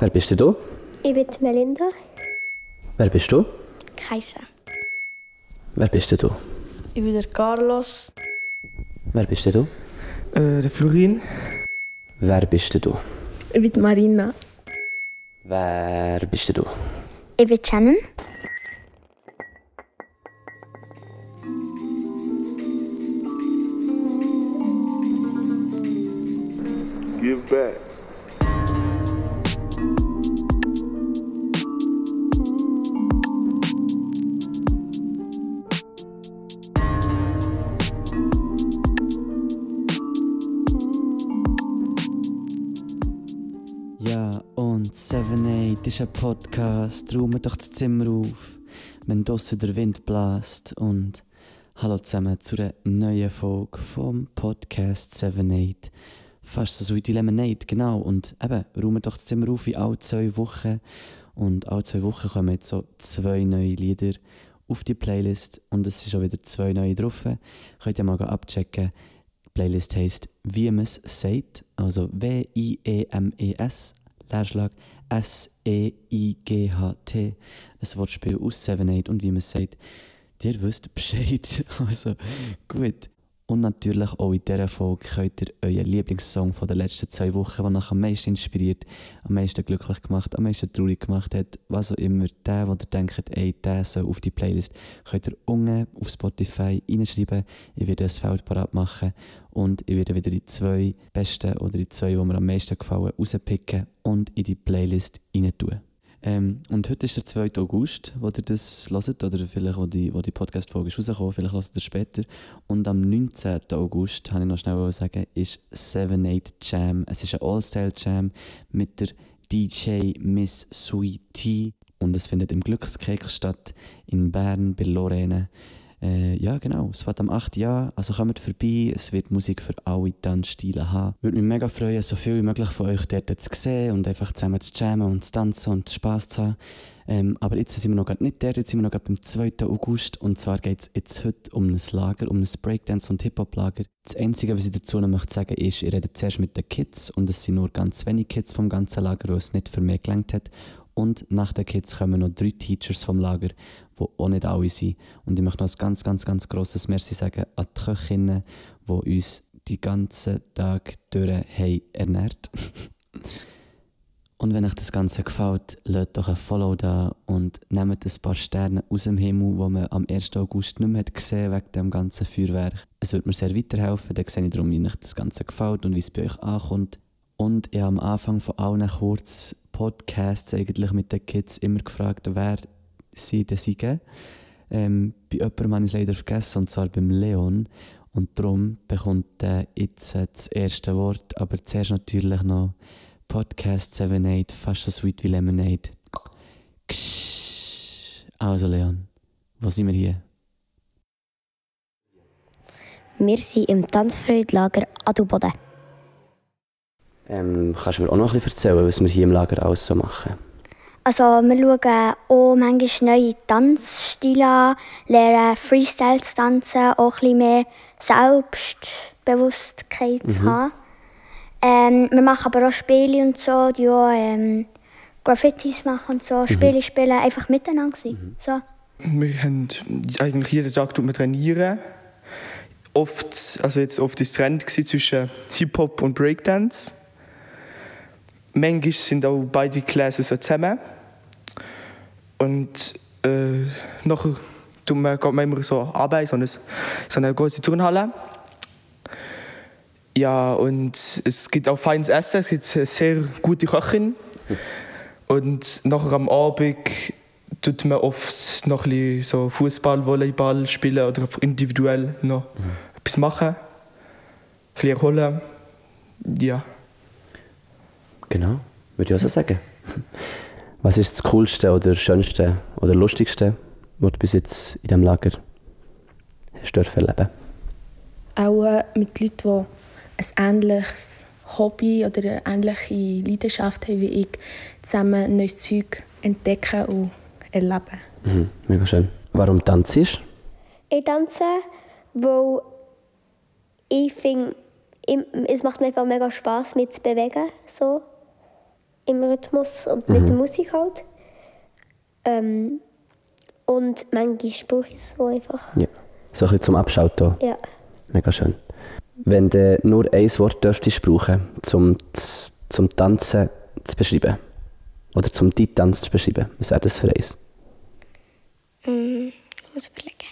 Wer bist du? Ich bin Melinda. Wer bist du? Kaiser. Wer bist du? Ich bin der Carlos. Wer bist du? Äh, der Florin. Wer bist du? Ich bin Marina. Wer bist du? Ich bin Shannon. Ja, und 7-8 ist ein Podcast. Räumen doch das Zimmer auf, wenn draussen der Wind bläst. Und hallo zusammen zu einer neuen Folge vom Podcast 7-8. Fast so wie die Lemonade, genau. Und eben, räumen doch das Zimmer auf wie alle zwei Wochen. Und alle zwei Wochen kommen jetzt so zwei neue Lieder auf die Playlist. Und es sind schon wieder zwei neue drauf. Könnt ihr mal abchecken. Playlist heisst Wie man es sagt, also W-I-E-M-E-S, Leerschlag S-E-I-G-H-T, ein Wortspiel aus 7-8 und wie man es sagt. Ihr wisst Bescheid, also gut. Und natürlich auch in dieser Folge könnt ihr euren Lieblingssong von den letzten zwei Wochen, der euch am meisten inspiriert, am meisten glücklich gemacht, am meisten traurig gemacht hat, was auch immer, der, wo ihr denkt, ey, der soll auf die Playlist, könnt ihr unten auf Spotify reinschreiben. Ich werde ein Feld parat machen und ich werde wieder die zwei besten oder die zwei, die mir am meisten gefallen, rauspicken und in die Playlist rein tun. Ähm, und heute ist der 2. August, wo ihr das hört, oder vielleicht, wo die, wo die Podcast-Folge ist rausgekommen, vielleicht hört ihr später. Und am 19. August, kann ich noch schnell sagen, ist 7-8 Jam. Es ist ein All-Style-Jam mit der DJ Miss Sweet Tea. Und es findet im Glückskeks statt, in Bern, bei Lorraine. Äh, ja, genau. Es fährt am 8. Jahr. Also kommt vorbei. Es wird Musik für alle Tanzstile haben. Würde mich mega freuen, so viel wie möglich von euch dort zu sehen und einfach zusammen zu jammen und zu tanzen und Spass zu haben. Ähm, aber jetzt sind wir noch nicht dort, jetzt sind wir noch grad beim 2. August. Und zwar geht es jetzt heute um ein Lager, um ein Breakdance- und Hip-Hop-Lager. Das Einzige, was ich dazu noch möchte sagen ist, ich rede zuerst mit den Kids und es sind nur ganz wenige Kids vom ganzen Lager, weil es nicht für mich gelangt hat. Und nach den Kids kommen noch drei Teachers vom Lager, die auch nicht alle sind. Und ich möchte noch ein ganz, ganz, ganz grosses Merci sagen an die Köchinnen, die uns die ganzen Tag durch haben ernährt Und wenn euch das Ganze gefällt, lasst doch ein Follow da und nehmt ein paar Sterne aus dem Himmel, die man am 1. August nicht mehr hat gesehen wegen dem ganzen Feuerwerk. Es würde mir sehr weiterhelfen, dann sehe ich darum, wie euch das Ganze gefällt und wie es bei euch ankommt. Und ich habe am Anfang von allen kurz Podcasts eigentlich mit den Kids immer gefragt, wer sie denn sind. Ähm, bei jemandem habe ich es leider vergessen, und zwar beim Leon. Und darum bekommt er jetzt äh, das erste Wort, aber zuerst natürlich noch Podcast 78, fast so sweet wie Lemonade. Ksch. Also Leon, wo sind wir hier? Wir sind im Tanzfreudlager Adelboden. Ähm, kannst du mir auch noch ein bisschen erzählen, was wir hier im Lager alles so machen? Also wir schauen auch manchmal neue Tanzstile an, lernen Freestyle zu tanzen, auch ein bisschen mehr Selbstbewusstkeit zu haben. Ähm, wir machen aber auch Spiele und so, die auch ähm, Graffitis machen und so, Spiele spielen, einfach miteinander sein. So. Wir haben eigentlich jeden Tag trainieren. Oft, also jetzt oft ist Trend zwischen Hip-Hop und Breakdance. Manchmal sind auch beide Klassen so zusammen. Und äh, nachher tun wir, geht man immer so arbeiten, so eine, so eine große Turnhalle. Ja, und es gibt auch feines Essen, es gibt eine sehr gute Köchin. Und nachher am Abend tut man oft noch ein bisschen so Fußball, Volleyball spielen oder individuell noch etwas machen. Ein bisschen erholen. Ja. Genau, würde ich auch so sagen. Was ist das Coolste oder Schönste oder Lustigste, was du bis jetzt in diesem Lager hast dürfen erleben? Auch äh, mit Leuten, die ein ähnliches Hobby oder eine ähnliche Leidenschaft haben wie ich, zusammen neues Zeug entdecken und erleben. Mhm, mega schön. Warum tanzt du? Ich tanze, weil ich finde, es macht mir einfach mega Spaß, mich zu bewegen. So. Im Rhythmus und mit der Musik halt. Ähm, und manchmal brauche ich es so einfach. Ja. So ein bisschen zum Abschalten. Ja. Mega schön. Wenn du nur ein Wort dürftest brauchen, zum, zum Tanzen zu beschreiben, oder zum die Tanz zu beschreiben, was wäre das für eins? Mm, ich muss überlegen.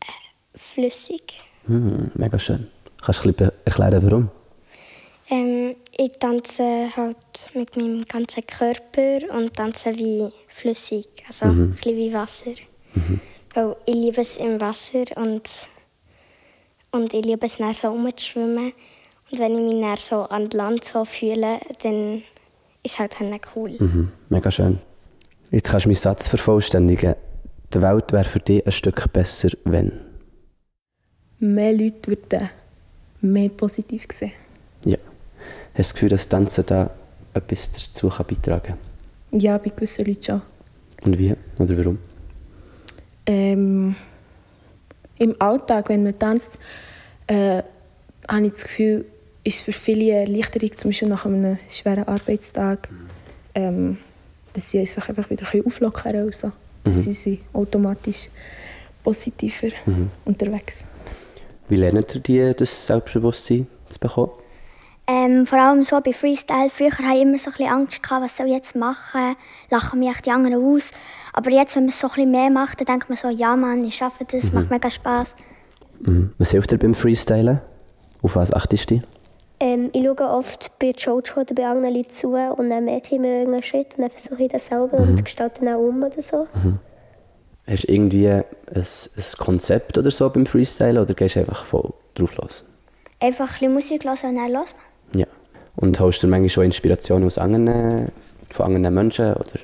Äh, flüssig. Hm, mega schön. Kannst du ein bisschen erklären, warum? Ich tanze halt mit meinem ganzen Körper und tanze wie flüssig, also ein bisschen wie Wasser. Weil ich liebe es im Wasser und, und ich liebe es dann so rumzuschwimmen. Und wenn ich mich dann so an Land so fühle, dann ist es halt dann cool. Mhm, mega schön. Jetzt kannst du meinen Satz vervollständigen. Die Welt wäre für dich ein Stück besser, wenn. Mehr Leute würden mehr positiv sehen. Hast du das Gefühl, dass Tanzen da etwas dazu beitragen kann? Ja, bei gewissen Leuten schon. Und wie? Oder warum? Ähm, Im Alltag, wenn man tanzt, äh, habe ich das Gefühl, ist es für viele eine Erleichterung, zum Beispiel nach einem schweren Arbeitstag, ähm, dass sie sich einfach wieder auflockern können. Also, dass sie sind automatisch positiver unterwegs. Wie lernt ihr die, das Selbstbewusstsein zu bekommen? Ähm, vor allem so bei Freestyle. Früher hatte ich immer so ein bisschen Angst, gehabt, was soll ich jetzt machen, lachen mich echt die anderen aus. Aber jetzt, wenn man so ein bisschen mehr macht, dann denkt man so, ja Mann, ich schaffe das, macht mega Spaß. Mhm. Was hilft dir beim Freestylen? Auf was achtest du? Ähm, ich schaue oft bei Jojo oder bei anderen Leuten zu und dann merke ich mir irgendeinen Schritt und dann versuche ich das selber und gestalte dann auch um oder so. Hast du irgendwie ein, ein Konzept oder so beim Freestylen oder gehst du einfach voll drauf los? Einfach ein bisschen Musik hören und dann los. Ja. Und holst du manchmal schon Inspiration aus anderen, von anderen Menschen oder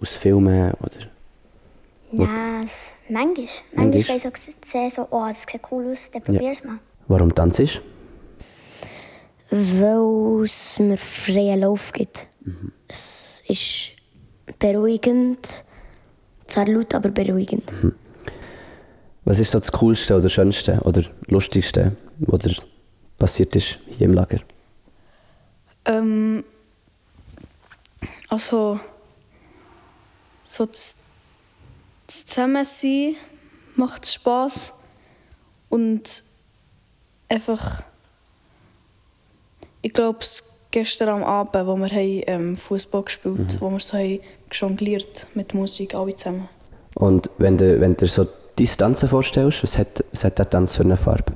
aus Filmen? Oder? Nein, manchmal. Manchmal. Manchmal ich so sehe, so, oh, das sieht cool aus, dann probier es mal. Warum tanzt? Weil es mir freien Lauf gibt. Es ist beruhigend, zwar laut, aber beruhigend. Was ist so das Coolste oder Schönste oder Lustigste, was passiert ist hier im Lager? Ähm, also, so das, das Zusammensein macht Spaß und einfach, ich glaube, gestern am Abend, wo wir ähm, Fußball gespielt wo wir so haben jongliert mit Musik, alle zusammen. Und wenn du, wenn du dir so dein Tanzen vorstellst, was hat, was hat der Tanz für eine Farbe?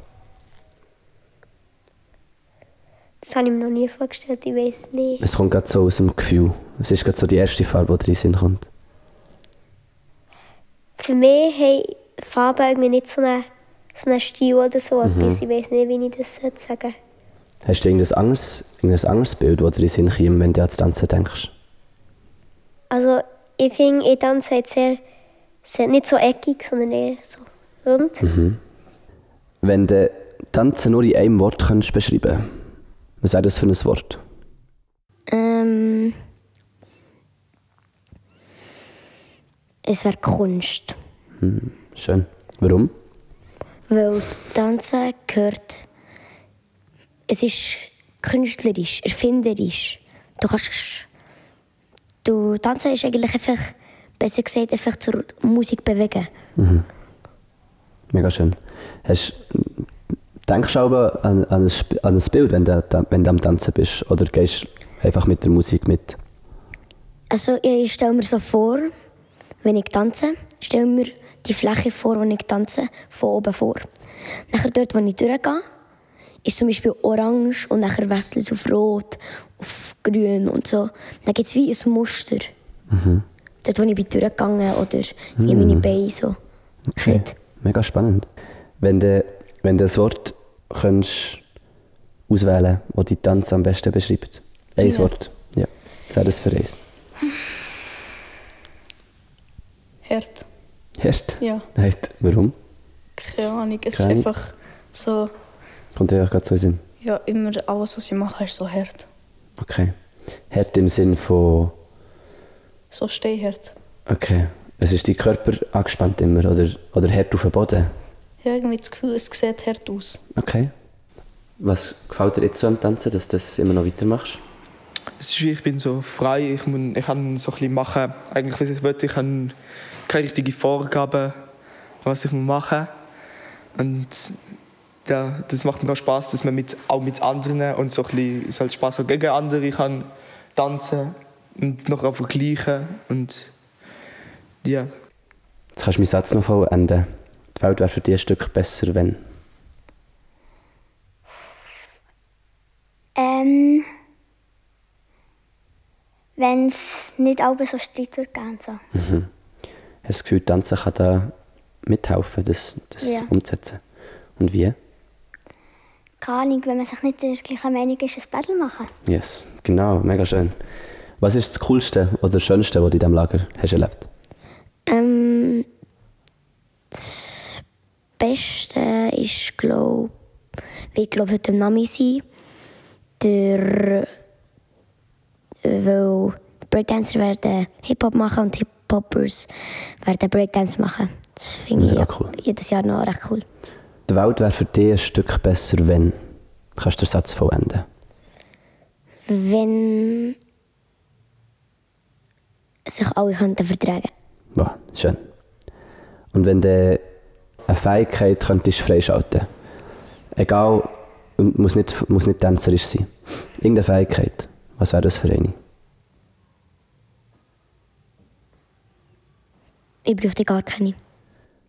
Das habe ich mir noch nie vorgestellt, ich weiß nicht. Es kommt gerade so aus dem Gefühl. Es ist gerade so die erste Farbe, die dir in den Sinn kommt. Für mich haben Farben irgendwie nicht so einen, so einen Stil oder so etwas. Ich weiß nicht, wie ich das sagen soll. Hast du irgendein anderes, irgendein anderes Bild, das dir in Sinn kommt, wenn du an das Tanzen denkst? Also, ich finde, ich tanze sehr, sehr, nicht so eckig, sondern eher so rund. Wenn du Tanzen nur in einem Wort könntest beschreiben was wäre das für ein Wort? Ähm, es wäre Kunst. Schön. Warum? Weil Tanzen gehört. Es ist künstlerisch, erfinderisch. Du kannst. Du, Tanzen ist eigentlich einfach, besser gesagt, einfach zur Musik bewegen. Mega schön. Hast, denkst du aber an, an, ein, an ein Bild, wenn du, wenn du am Tanzen bist? Oder gehst du einfach mit der Musik mit? Also, ich stelle mir so vor, wenn ich tanze, stelle mir die Fläche vor, wo ich tanze, von oben vor. Nachher dort, wo ich durchgehe, ist zum Beispiel orange und nachher wechselt es auf rot, auf grün und so. Dann gibt es wie ein Muster. Dort, wo ich bin durchgegangen oder wie meine Beine so. Schritt. Mega spannend. Wenn du, wenn du ein Wort könntest auswählen das die Tanz am besten beschreibt. Ein Ja. Wort. Ja. Was wäre das für eins? Hart. Hart? Ja, Nein. Warum? keine Ahnung. Es Keine ist einfach so, Kommt dir auch gerade so in Sinn? ja, immer alles, was ich mache, ist so hart. Okay. Hart im Sinn von, So stehhart. okay, es ist dein Körper angespannt immer oder, oder hart auf dem Boden. Ich habe irgendwie das Gefühl, es sieht hart aus. Okay. Was gefällt dir jetzt so am Tanzen, dass du das immer noch weitermachst? es ist wie, ich bin so frei, ich, muss, ich kann so ein bisschen machen, eigentlich was ich will. Ich habe keine richtige Vorgaben, was ich machen muss. Und ja, das macht mir auch Spaß, dass man mit, auch mit anderen und so ein bisschen, es halt Spaß auch gegen andere kann tanzen und noch auch vergleichen und ja. Jetzt kannst du meinen Satz noch vollenden. Die Welt wäre für dich ein Stück besser, wenn. Ähm, wenn es nicht alle so Streit würde geben. So. Hast du das Gefühl, Tanzen kann da mithelfen, das, das Ja. umzusetzen? Und wie? Keine Ahnung, wenn man sich nicht der gleichen Meinung ist, ein Battle machen. Yes, genau, mega schön. Was ist das Coolste oder Schönste, was du in diesem Lager hast erlebt Ähm, das Beste ist, glaube ich, glaube heute am Nami sein. Der, weil die Breakdancer werden Hip-Hop machen und Hip-Hoppers werden Breakdance machen. Das finde ich Ja, cool. jedes Jahr noch recht cool. Die Welt wäre für dich ein Stück besser, wenn. Kannst du den Satz vollenden? Wenn sich alle könnten vertragen Wow, schön. Und wenn du eine Fähigkeit könntest freischalten egal, muss nicht, muss nicht tänzerisch sein, irgendeine Fähigkeit, was wäre das für eine? Ich bräuchte gar keine.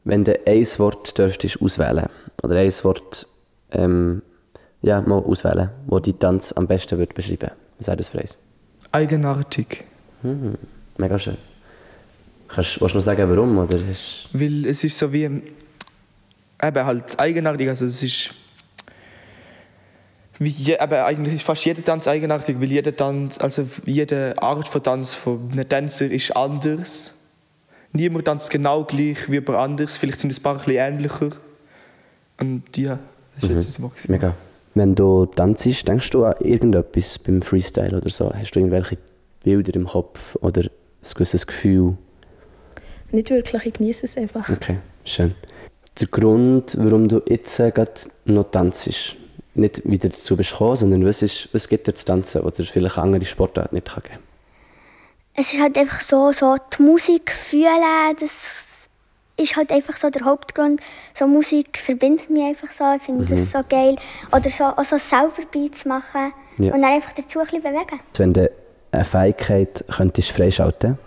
Wenn du ein Wort dürftest auswählen oder ein Wort ähm, ja, mal auswählen, wo die Tanz am besten würde beschreiben was wäre das für eins? Eigenartig. Mega schön. Kannst, willst du noch sagen, warum? Oder Weil es ist so wie. Eben halt eigenartig. Also es ist. Wie je, eben eigentlich ist fast jeder Tanz eigenartig, weil jeder Tanz, also jede Art von Tanz von einem Tänzer ist anders. Niemand tanzt genau gleich wie jemand anders. Vielleicht sind es ein paar ein bisschen ähnlicher. Und ja, das ist jetzt das Maximum. mega. Wenn du tanzt, denkst du an irgendetwas beim Freestyle oder so? Hast du irgendwelche Bilder im Kopf oder ein gewisses Gefühl? Nicht wirklich, ich genieße es einfach. Okay, schön. Der Grund, warum du jetzt äh, gerade noch tanzt, nicht wieder dazu bist gekommen, sondern was, ist, was gibt dir zu tanzen oder vielleicht andere Sportart nicht kann geben Es ist halt einfach so, so die Musik fühlen, das ist halt einfach so der Hauptgrund. So Musik verbindet mich einfach so, ich finde das so geil. Oder so, auch so selber Beats machen Ja. und dann einfach dazu ein bisschen bewegen. Wenn du eine Fähigkeit könntest freischalten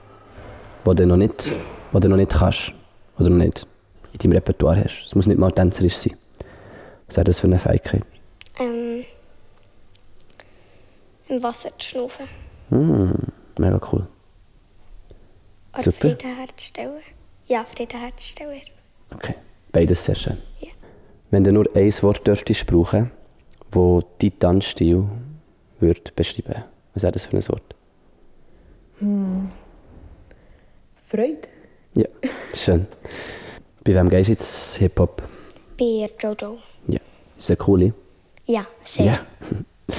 die du noch nicht, die du noch nicht kannst oder noch nicht in deinem Repertoire hast, es muss nicht mal tänzerisch sein. Was wäre das für eine Fähigkeit? Ähm, Im Wasser zu schnaufen. Hm, mega cool. Oder Super. Frieden herzustellen. Ja, Frieden herzustellen. Okay, beides sehr schön. Ja. Wenn du nur ein Wort dürftest brauchen, wo dein Tanzstil würde beschreiben, was wäre das für ein Wort? Freude. Ja, schön. Bei wem gehst du jetzt Hip-Hop? Bei Jojo. Ja, ist eine coole. Ja, sehr. Ja.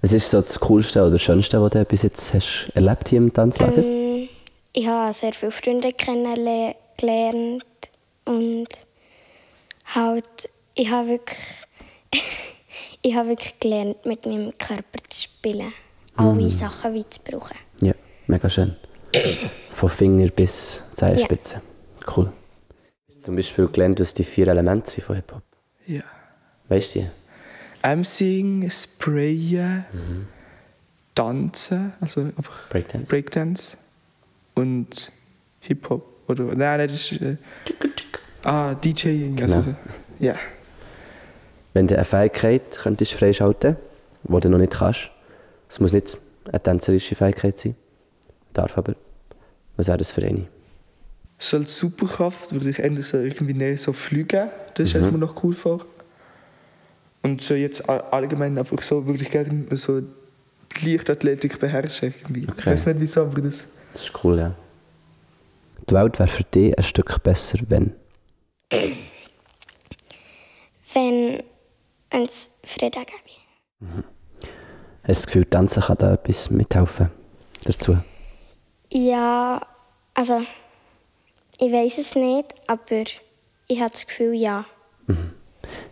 Was ist so das Coolste oder Schönste, was du bis jetzt hast erlebt hier im Tanzlager? Ähm, ich habe sehr viele Freunde kennengelernt und halt, ich habe wirklich, ich habe wirklich gelernt, mit meinem Körper zu spielen. Alle Sachen wie zu brauchen. Ja, mega schön. Von Finger bis Zehenspitze. Cool. Zum Beispiel gelernt, was die vier Elemente sind von Hip-Hop? Ja. Weißt du die? Emsing, Sprayen, Tanzen, also einfach Breakdance? Breakdance und Hip-Hop. Oder, nein, nein, das ist. Äh, ah, DJing. Also, Genau. so. ja. Wenn du eine Fähigkeit könntest freischalten die du noch nicht kannst, es muss nicht eine tänzerische Fähigkeit sein, darf aber, was wäre das für eine? So als Superkraft würde ich eher so irgendwie näher so fliegen. Das stelle ich mir noch cool vor. Und so jetzt all- allgemein einfach so würde ich gerne so die Leichtathletik beherrschen. Irgendwie. Ich Okay. weiß nicht wieso, aber das. Das ist cool, ja. Die Welt wäre für dich ein Stück besser, wenn. Wenn es Frieden gäbe. Hast du das Gefühl, Tanzen kann da etwas mithelfen dazu? Ja, also ich weiß es nicht, aber ich habe das Gefühl, ja.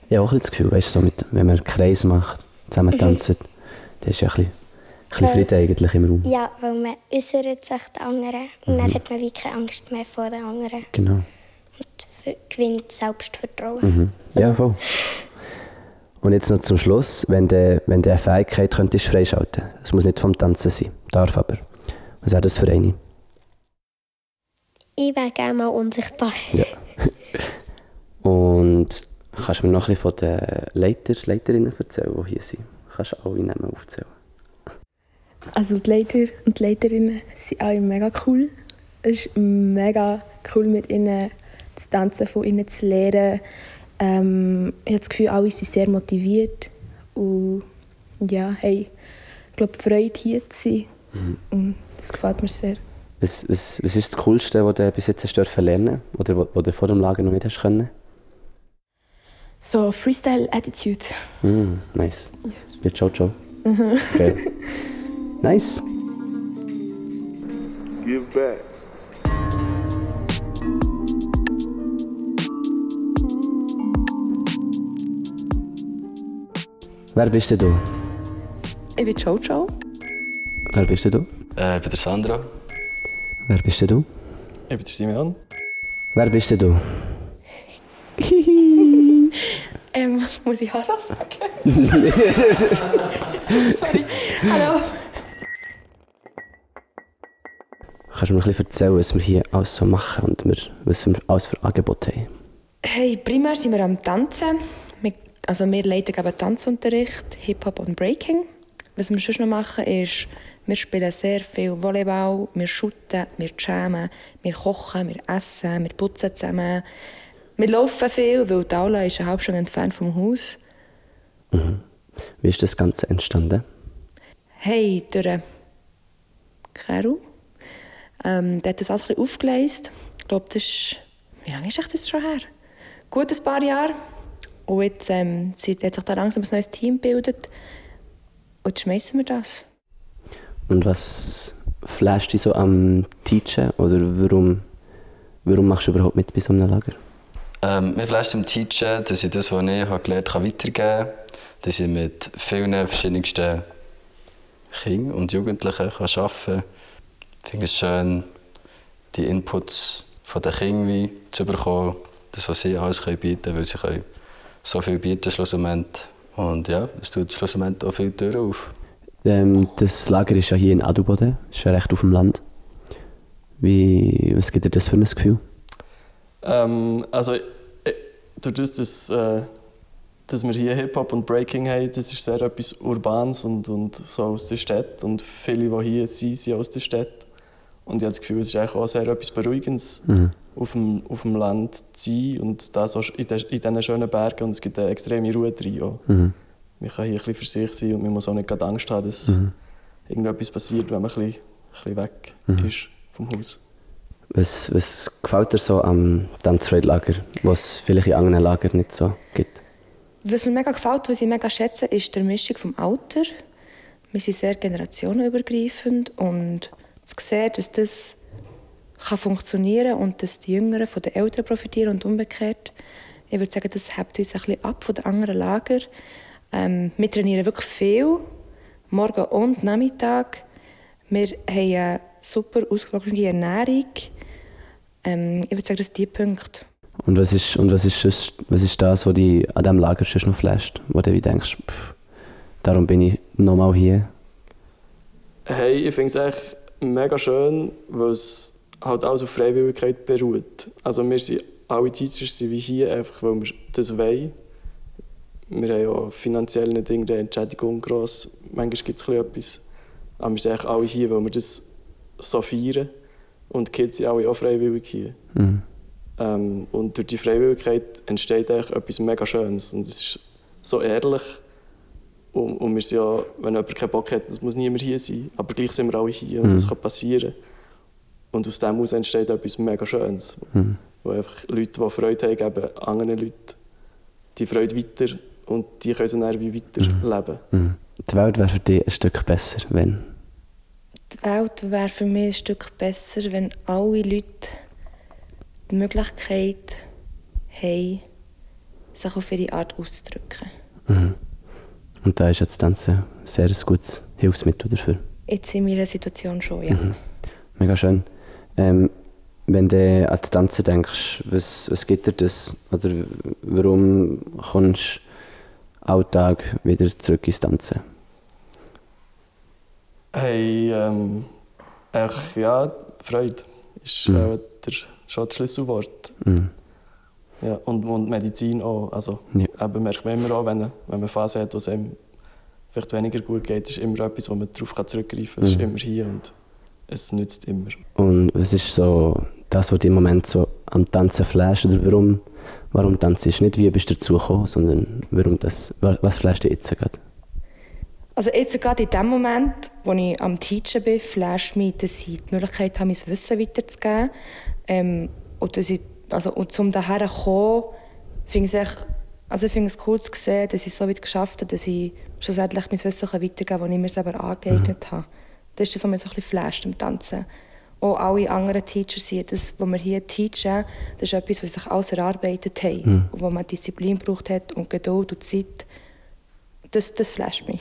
Ich habe auch ein das Gefühl, weißt, du, so mit, wenn man einen Kreis macht, zusammen tanzt, dann ist ja ein bisschen, ein bisschen Frieden eigentlich im Raum. Ja, weil man äußert sich den anderen und dann hat man wie keine Angst mehr vor den anderen Genau. und gewinnt Selbstvertrauen. Mhm. Ja, voll. Und jetzt noch zum Schluss, wenn du, wenn du eine Fähigkeit könntest freischalten Es muss nicht vom Tanzen sein, darf aber. Was wäre das für eine? Ich wäre gerne mal unsichtbar. Ja. Und kannst du mir noch ein bisschen von den Leiter, Leiterinnen erzählen, die hier sind? Kannst du alle Namen aufzählen? Also die Leiter und die Leiterinnen sind alle mega cool. Es ist mega cool, mit ihnen zu tanzen, von ihnen zu lernen. Ähm, ich habe das Gefühl, alle sind sehr motiviert. Und ja, hey, ich glaube, Freude hier zu sein. Und das gefällt mir sehr. Was, was, was ist das Coolste, was du bis jetzt hast dürfen lernen Oder was du vor dem Lager noch nicht hast können? So, Freestyle-Attitude. Mm, nice. Wie Jojo. Okay. Nice. Give back. Wer bist denn du? Ich bin Jojo. Wer bist denn du? Äh, ich bin der Sandra. Wer bist denn du? Ich bin der Simeon. Wer bist denn du? Ähm, muss ich Hallo sagen? Sorry. Hallo. Kannst du mir ein bisschen erzählen, was wir hier alles so machen und wir, was wir alles für Angebote haben? Hey, primär sind wir am Tanzen. Wir, also wir leiten Tanzunterricht, Hip-Hop und Breaking. Was wir sonst noch machen, ist, wir spielen sehr viel Volleyball, wir shooten, wir jammen, wir kochen, wir essen, wir putzen zusammen. Wir laufen viel, weil die Aula ist eine halbe Stunde entfernt vom Haus. Wie ist das Ganze entstanden? Hey, durch Keru. Ähm, der hat das alles ein bisschen aufgeleist. Ich glaube, das ist... Wie lange ist das schon her? Gut ein paar Jahre. Und jetzt ähm, hat sich da langsam ein neues Team gebildet. Und jetzt schmeißen wir das. Und was flasht dich so am Teachen? Oder warum, warum machst du überhaupt mit bei so einem Lager? Ähm, mir vielleicht im Teachen, dass ich das, was ich habe gelernt habe, weitergeben kann. Dass ich mit vielen verschiedensten Kindern und Jugendlichen kann arbeiten kann. Ich finde es schön, die Inputs von den Kindern zu bekommen. Das, was sie alles können bieten können, weil sie können so viel bieten schlussendlich. Und ja, es tut schlussendlich auch viele Türen auf. Ähm, das Lager ist ja hier in Adelboden, ist ja recht auf dem Land. Wie, was gibt dir das für ein Gefühl? Ähm, also, äh, durch das, dass, äh, dass wir hier Hip-Hop und Breaking haben, das ist sehr etwas Urbanes und, und so aus der Stadt. Und viele, die hier sind, sind aus der Stadt. Und ich habe das Gefühl, es ist eigentlich auch sehr etwas Beruhigendes, Mhm. auf, dem, auf dem Land zu sein und das auch in, in diesen schönen Bergen. Und es gibt eine extreme Ruhe drin. Auch. Mhm. Man kann hier ein bisschen für sich sein und man muss auch nicht gerade Angst haben, dass Mhm. irgendetwas passiert, wenn man ein bisschen, ein bisschen weg Mhm. ist vom Haus. Was, was gefällt dir so am Tanzfreud-Lager, was es vielleicht in anderen Lagern nicht so gibt? Was mir mega gefällt, was ich mega schätze, ist die Mischung vom Alter. Wir sind sehr generationenübergreifend und zu sehen, dass das kann funktionieren und dass die Jüngeren von den Älteren profitieren und umgekehrt. Ich würde sagen, das hebt uns ein bisschen ab von den anderen Lagern. Ähm, wir trainieren wirklich viel, morgen und Nachmittag. Wir haben eine super ausgewogene Ernährung. Ähm, ich würde sagen, das sind die Punkte. Und was ist, und was ist, sonst, was ist das, was dich an diesem Lager sonst noch flasht? Wo du denkst, pff, darum bin ich nochmal hier. Hey, ich finde es echt mega schön, weil es halt alles auf Freiwilligkeit beruht. Also wir sind, alle Teachers sind wie hier, einfach weil wir das wollen. Wir haben ja finanziell nicht irgendeine Entschädigung gross. Manchmal gibt es etwas. Aber wir sind eigentlich alle hier, weil wir das so feiern. Und die Kids sind alle auch freiwillig hier. Mhm. Ähm, und durch die Freiwilligkeit entsteht eigentlich etwas mega Schönes. Und es ist so ehrlich. Und, und wir sind ja, wenn jemand keinen Bock hat, das muss niemand hier sein. Aber gleich sind wir alle hier und Mhm. das kann passieren. Und aus dem heraus entsteht etwas mega Schönes. Mhm. Wo einfach Leute, die Freude haben, geben anderen Leuten die Freude weiter. Und die können dann wie weiterleben. Mhm. Die Welt wäre für dich ein Stück besser, wenn. Die Welt wäre für mich ein Stück besser, wenn alle Leute die Möglichkeit haben, sich auf ihre Art auszudrücken. Mhm. Und da ist jetzt Tanzen sehr ein gutes Hilfsmittel dafür. Jetzt in meiner Situation schon, ja. Mhm. Mega schön. Ähm, wenn du an das Tanzen denkst, was, was gibt dir das? Oder warum kommst du Alltag wieder zurück ins Tanzen? Hey, ähm, echt, ja, Freude ist Mhm. äh, der, schon das Schlüsselwort. Mhm. Ja, und, und Medizin auch. Also, Ja. eben merkt man immer auch, wenn, wenn man Phase hat, wo es einem vielleicht weniger gut geht, ist immer etwas, wo man darauf zurückgreifen kann. Es ist Mhm. immer hier und es nützt immer. Und was ist so das, was dich im Moment so am Tanzen flasht? Oder warum, warum tanzt du? Nicht wie bist du dazu gekommen, sondern warum das, wa- was flasht dich jetzt gerade? Also jetzt gerade in dem Moment, wo ich am Teachen bin, flasht mich, dass ich die Möglichkeit habe, mein Wissen weiterzugeben. Ähm, und, dass ich, also, und um daher zu kommen, finde ich es echt, also ich finde es cool zu sehen, dass ich es so weit geschafft habe, dass ich schlussendlich mein Wissen weitergeben kann, das ich mir selber angeeignet habe. Das ist das, was mich so ein bisschen flasht im Tanzen. Auch alle anderen Teacher sehen, das, was wir hier teachen, das ist etwas, was sie sich alles erarbeitet haben. Mhm. Und wo man Disziplin braucht hat und Geduld und Zeit. Das, das flasht mich.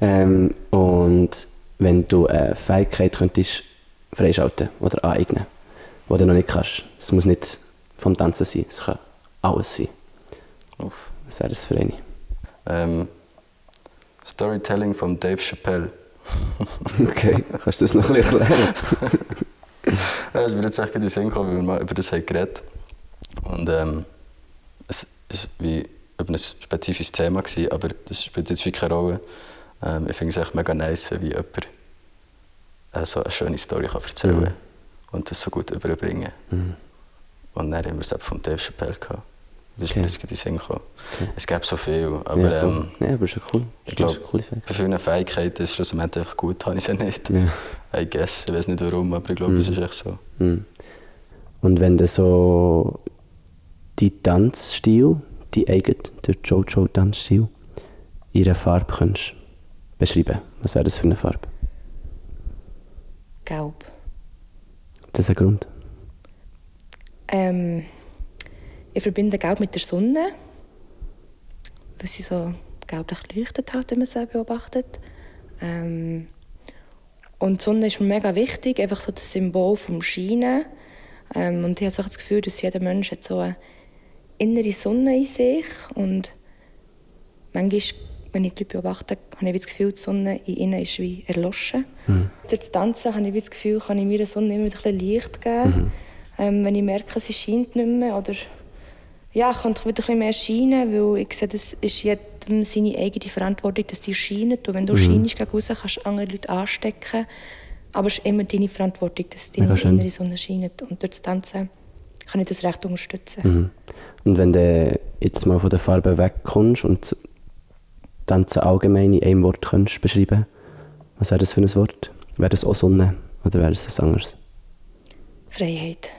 Ähm, und wenn du eine Fähigkeit könntest freischalten oder aneignen, die du noch nicht kannst, es muss nicht vom Tanzen sein, es kann alles sein. Uff. Was wäre das für eine? Ähm, Storytelling von Dave Chappelle. Okay, kannst du das noch ein bisschen erklären? Es wird jetzt echt in den Sinn kommen, weil wir mal über das haben geredet Und ähm, es ist wie über ein spezifisches Thema gewesen, aber das spielt jetzt wirklich keine Rolle. Ähm, ich finde es echt mega nice, wie jemand äh, so eine schöne Story kann erzählen Mhm. kann und das so gut überbringen. Mhm. Und dann haben wir es von Dave Chappelle gehabt. Das ist Okay. mir jetzt in Sinn gekommen. Okay. Es gibt so viel, aber ja, ähm, ja, aber ist ja cool. ich ist glaube, bei vielen Fähigkeiten ist es schlussendlich einfach gut, habe ich sie nicht. Ja. I guess, ich weiß nicht warum, aber ich glaube, es Mhm. ist echt so. Mhm. Und wenn du so die Tanzstil, die eigene, der Jojo-Tanzstil, in einer Farbe kannst beschreiben, was wäre das für eine Farbe? Gelb. Das ist ein Grund. Ähm, ich verbinde Gelb mit der Sonne, weil sie so gelblich leuchtet, halt, wenn man sie beobachtet. Ähm, und die Sonne ist mir mega wichtig, einfach so das Symbol vom Scheinen. Ähm, und ich habe das Gefühl, dass jeder Mensch hat so eine innere Sonne in sich und manchmal, wenn ich die Leute beobachte, habe ich das Gefühl, die Sonne in ihnen ist wie erloschen. Mhm. Durch das Tanzen habe ich das Gefühl, kann ich meiner Sonne immer wieder ein bisschen Licht geben. Ähm, wenn ich merke, sie scheint nicht mehr oder ja, ich könnte wieder ein bisschen mehr scheinen, weil ich sehe, das ist jedem seine eigene Verantwortung, dass die scheinen. Und wenn du Mhm. scheinst gegen raus, kannst du andere Leute anstecken. Aber es ist immer deine Verantwortung, dass deine Mega innere Sonne scheint. Und durch das Tanzen kann ich das recht unterstützen. Mhm. Und wenn du jetzt mal von der Farbe wegkommst und Tanzen allgemein in einem Wort kannst beschreiben, was wäre das für ein Wort? Wäre das auch Sonne oder wäre das ein anderes? Freiheit.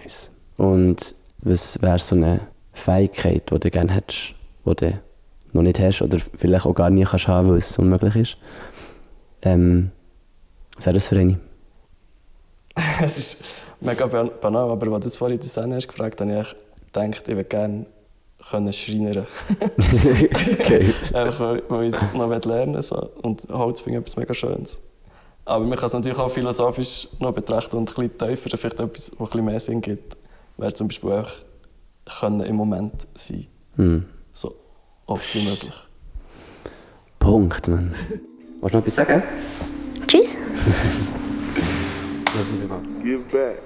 Nice. Und was wäre so eine Fähigkeit, die du gerne hättest, die du noch nicht hast oder vielleicht auch gar nie kannst haben, weil es unmöglich ist? Ähm, was wäre das für eine? es ist mega ban- banal, aber als du das vorhin die Szene hast gefragt, habe ich gedacht, ich würde gerne können Schreinern. okay. Einfach weil, weil ich es noch lernen. So. Und Holz finde ich etwas mega Schönes. Aber man kann es natürlich auch philosophisch noch betrachten und ein bisschen tiefer, vielleicht etwas, was ein bisschen mehr Sinn gibt. Wäre zum Beispiel auch können im Moment sein. Hm. So oft wie möglich. Punkt, Mann. Willst du noch etwas sagen? Tschüss. Give back.